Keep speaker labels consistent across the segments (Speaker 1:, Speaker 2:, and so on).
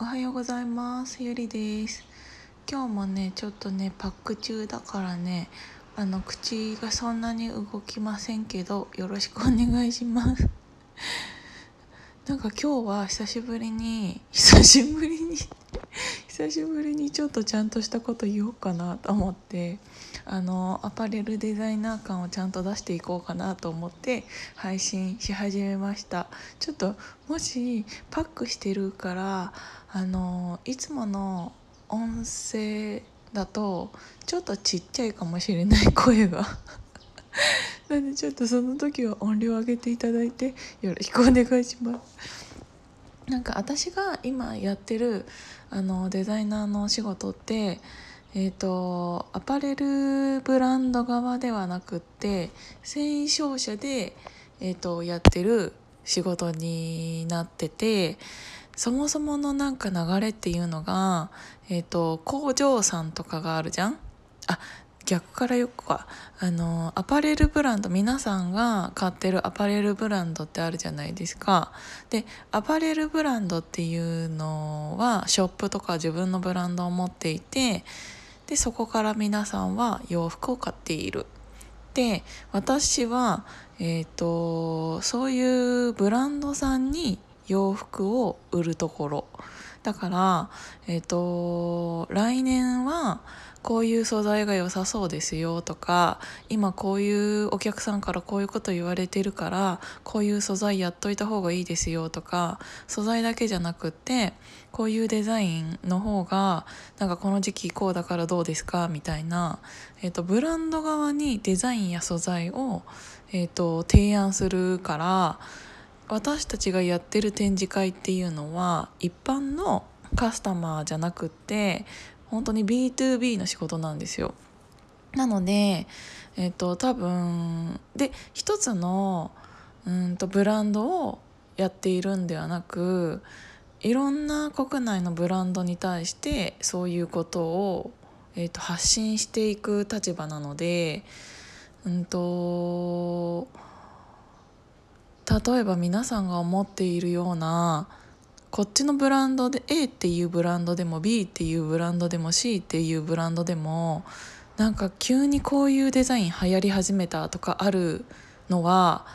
Speaker 1: おはようございます。ゆりです。今日もねちょっとねパック中だからねあの口がそんなに動きませんけどよろしくお願いします。なんか今日は久しぶりに久しぶりに久しぶりにちょっとちゃんとしたこと言おうかなと思って。あのアパレルデザイナー感をちゃんと出していこうかなと思って配信し始めました。ちょっともしパックしてるからあのいつもの音声だとちょっとちっちゃいかもしれない声が。なんでちょっとその時は音量上げていただいてよろしくお願いします。なんか私が今やってるあのデザイナーのお仕事ってえーと、アパレルブランド側ではなくって繊維商社で、えーと、やってる仕事になっててそもそものなんか流れっていうのが、えーと、工場さんとかがあるじゃん？あ逆からよくはあのアパレルブランド皆さんが買ってるアパレルブランドってあるじゃないですか。でアパレルブランドっていうのはショップとか自分のブランドを持っていてでそこから皆さんは洋服を買っている。で私は、えーと、そういうブランドさんに洋服を売るところ。だから、えーと来年はこういう素材が良さそうですよとか今こういうお客さんからこういうこと言われてるからこういう素材やっといた方がいいですよとか素材だけじゃなくってこういうデザインの方がなんかこの時期こうだからどうですかみたいな、えーと、ブランド側にデザインや素材を、えーと提案するから私たちがやってる展示会っていうのは一般のカスタマーじゃなくって本当に B2B の仕事なんですよ。なので、えっと、多分で一つのうんとブランドをやっているんではなくいろんな国内のブランドに対してそういうことを、えーと、発信していく立場なので、うんと例えば皆さんが思っているようなこっちのブランドで A っていうブランドでも B っていうブランドでも C っていうブランドでもなんか急にこういうデザイン流行り始めたとかあるのは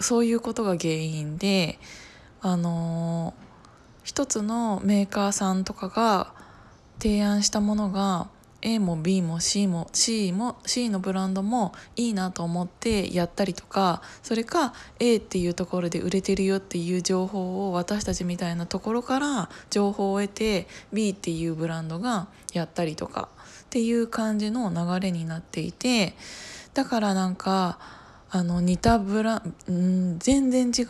Speaker 1: そういうことが原因であの一つのメーカーさんとかが提案したものが A も B も C も C も C のブランドもいいなと思ってやったりとかそれか A っていうところで売れてるよっていう情報を私たちみたいなところから情報を得て B っていうブランドがやったりとかっていう感じの流れになっていてだからなんかあの似たブラん全然違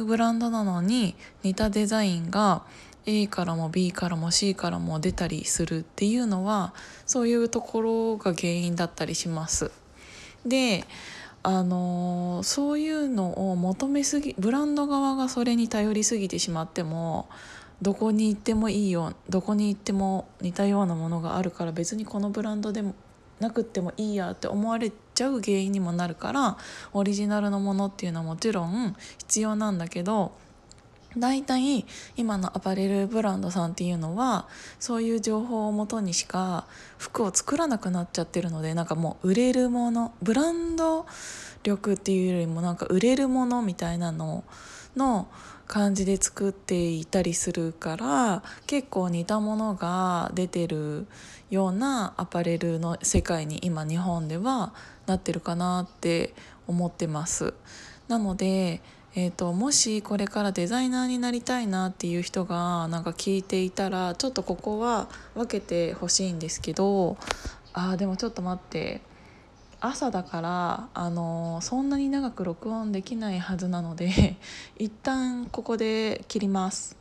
Speaker 1: うブランドなのに似たデザインが A からも B からも C からも出たりするっていうのはそういうところが原因だったりします。であのそういうのを求めすぎブランド側がそれに頼りすぎてしまってもどこに行ってもいいよどこに行っても似たようなものがあるから別にこのブランドでもなくってもいいやって思われちゃう原因にもなるからオリジナルのものっていうのはもちろん必要なんだけど大体今のアパレルブランドさんっていうのはそういう情報をもとにしか服を作らなくなっちゃってるのでなんかもう売れるものブランド力っていうよりもなんか売れるものみたいなのの感じで作っていたりするから結構似たものが出てるようなアパレルの世界に今日本ではなってるかなって思ってます。なのでえーと、もしこれからデザイナーになりたいなっていう人がなんか聞いていたらちょっとここは分けてほしいんですけどあーでもちょっと待って朝だからあのー、そんなに長く録音できないはずなので 一旦ここで切ります。